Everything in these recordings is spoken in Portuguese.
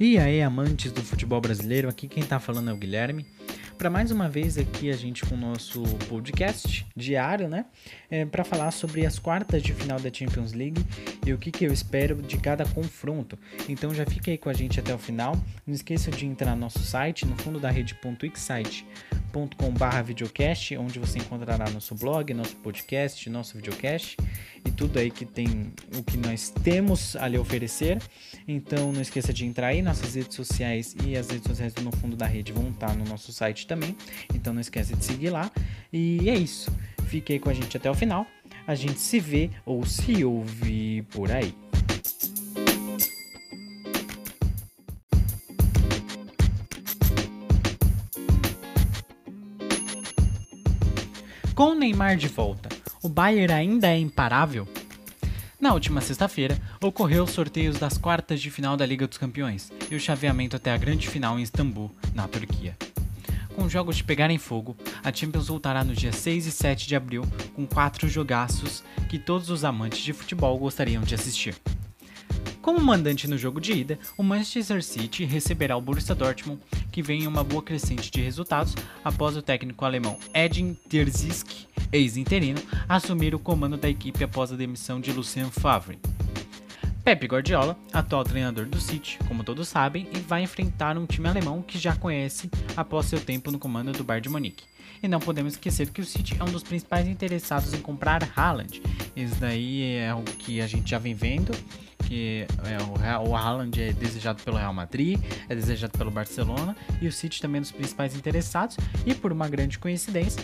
E aí, amantes do futebol brasileiro, aqui quem tá falando é o Guilherme. Para mais uma vez aqui a gente com o nosso podcast diário, né? É, para falar sobre as quartas de final da Champions League e o que, que eu espero de cada confronto. Então já fica aí com a gente até o final. Não esqueça de entrar no nosso site, no fundo da rede.xsite.com.br videocast, onde você encontrará nosso blog, nosso podcast, nosso videocast e tudo aí que tem o que nós temos a lhe oferecer. Então não esqueça de entrar aí, nossas redes sociais e as redes sociais do No Fundo da Rede vão estar no nosso site também. Então não esqueça de seguir lá. E é isso. Fique aí com a gente até o final. A gente se vê ou se ouve por aí. Com o Neymar de volta, o Bayern ainda é imparável? Na última sexta-feira, ocorreu os sorteios das quartas de final da Liga dos Campeões e o chaveamento até a grande final em Istambul, na Turquia. Com jogos de pegarem fogo, a Champions voltará no dia 6 e 7 de abril com quatro jogaços que todos os amantes de futebol gostariam de assistir. Como mandante no jogo de ida, o Manchester City receberá o Borussia Dortmund, que vem em uma boa crescente de resultados após o técnico alemão Edin Terzic, ex-interino, assumir o comando da equipe após a demissão de Lucien Favre. Pep Guardiola, atual treinador do City, como todos sabem, e vai enfrentar um time alemão que já conhece após seu tempo no comando do Bayern de Munique. E não podemos esquecer que o City é um dos principais interessados em comprar Haaland. Isso daí é o que a gente já vem vendo que é, o, o Haaland é desejado pelo Real Madrid, é desejado pelo Barcelona e o City também é um dos principais interessados. E por uma grande coincidência,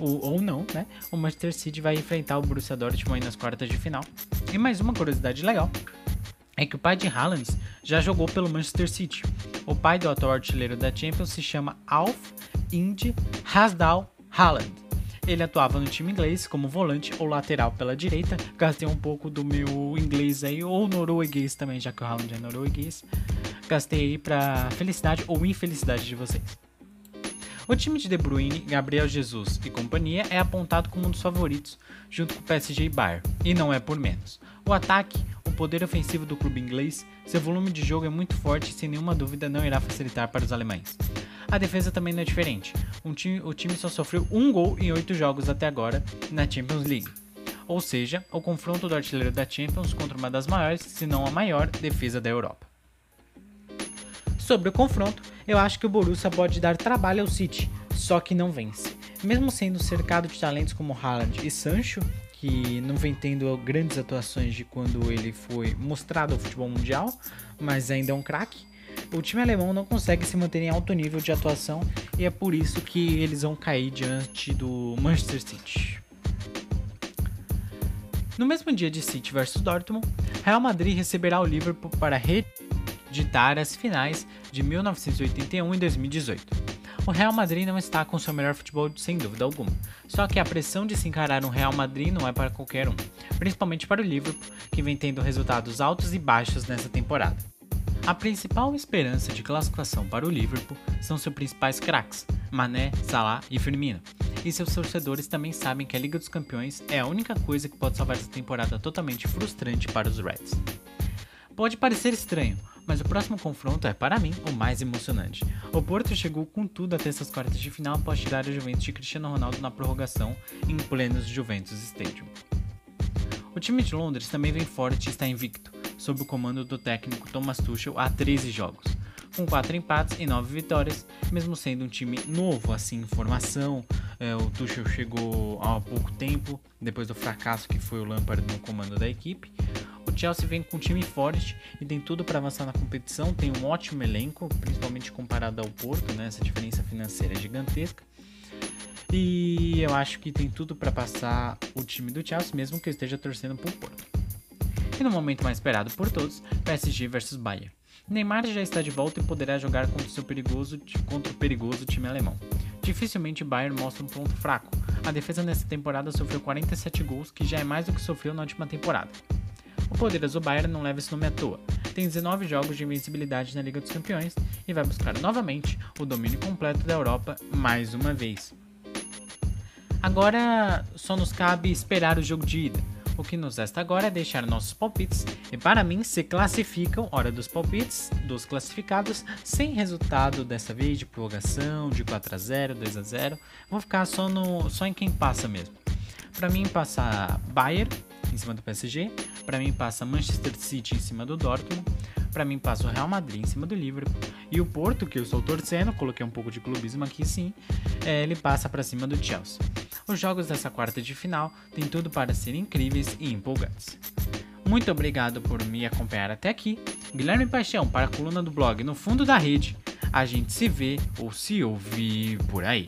ou, ou não, né? O Manchester City vai enfrentar o Borussia Dortmund nas quartas de final. E mais uma curiosidade legal é que o pai de Haaland já jogou pelo Manchester City. O pai do atual artilheiro da Champions se chama Alf Indy Hasdal Haaland. Ele atuava no time inglês como volante ou lateral pela direita. Gastei um pouco do meu inglês aí, ou norueguês também, já que o Haaland é norueguês. Gastei aí pra felicidade ou infelicidade de vocês. O time de De Bruyne, Gabriel Jesus e companhia é apontado como um dos favoritos, junto com o PSG e Bayern, e não é por menos. O ataque, poder ofensivo do clube inglês, seu volume de jogo é muito forte e sem nenhuma dúvida não irá facilitar para os alemães. A defesa também não é diferente. Um time, o time só sofreu um gol em oito jogos até agora na Champions League. Ou seja, o confronto do artilheiro da Champions contra uma das maiores, se não a maior, defesa da Europa. Sobre o confronto, eu acho que o Borussia pode dar trabalho ao City, só que não vence. Mesmo sendo cercado de talentos como Haaland e Sancho, que não vem tendo grandes atuações de quando ele foi mostrado ao futebol mundial, mas ainda é um craque, o time alemão não consegue se manter em alto nível de atuação e é por isso que eles vão cair diante do Manchester City. No mesmo dia de City vs Dortmund, Real Madrid receberá o Liverpool para reeditar as finais de 1981 e 2018. O Real Madrid não está com seu melhor futebol sem dúvida alguma, só que a pressão de se encarar um Real Madrid não é para qualquer um, principalmente para o Liverpool, que vem tendo resultados altos e baixos nessa temporada. A principal esperança de classificação para o Liverpool são seus principais craques, Mané, Salah e Firmino. E seus torcedores também sabem que a Liga dos Campeões é a única coisa que pode salvar essa temporada totalmente frustrante para os Reds. Pode parecer estranho, mas o próximo confronto é, para mim, o mais emocionante. O Porto chegou com tudo até essas quartas de final após tirar a Juventus de Cristiano Ronaldo na prorrogação em plenos Juventus Stadium. O time de Londres também vem forte e está invicto, sob o comando do técnico Thomas Tuchel há 13 jogos, com 4 empates e 9 vitórias, mesmo sendo um time novo assim em formação. É, o Tuchel chegou há pouco tempo, depois do fracasso que foi o Lampard no comando da equipe. O Chelsea vem com um time forte e tem tudo para avançar na competição, tem um ótimo elenco, principalmente comparado ao Porto, né? essa diferença financeira é gigantesca. E eu acho que tem tudo para passar o time do Chelsea, mesmo que esteja torcendo pro Porto. E no momento mais esperado por todos, PSG vs Bayern. Neymar já está de volta e poderá jogar contra, seu perigoso, contra o perigoso time alemão. Dificilmente o Bayern mostra um ponto fraco. A defesa nessa temporada sofreu 47 gols, que já é mais do que sofreu na última temporada. O poderoso Bayern não leva esse nome à toa. Tem 19 jogos de invencibilidade na Liga dos Campeões e vai buscar novamente o domínio completo da Europa mais uma vez. Agora só nos cabe esperar o jogo de ida O que nos resta agora é deixar nossos palpites e para mim se classificam, hora dos palpites, dos classificados, sem resultado dessa vez de prorrogação, de 4 a 0, 2 a 0. Vou ficar só no só em quem passa mesmo. Para mim passa Bayern em cima do PSG, para mim passa Manchester City em cima do Dortmund, para mim passa o Real Madrid em cima do Liverpool e o Porto, que eu estou torcendo, coloquei um pouco de clubismo aqui sim, é, ele passa para cima do Chelsea. Os jogos dessa quarta de final têm tudo para serem incríveis e empolgantes. Muito obrigado por me acompanhar até aqui. Guilherme Paixão para a coluna do blog No Fundo da Rede. A gente se vê ou se ouvir por aí.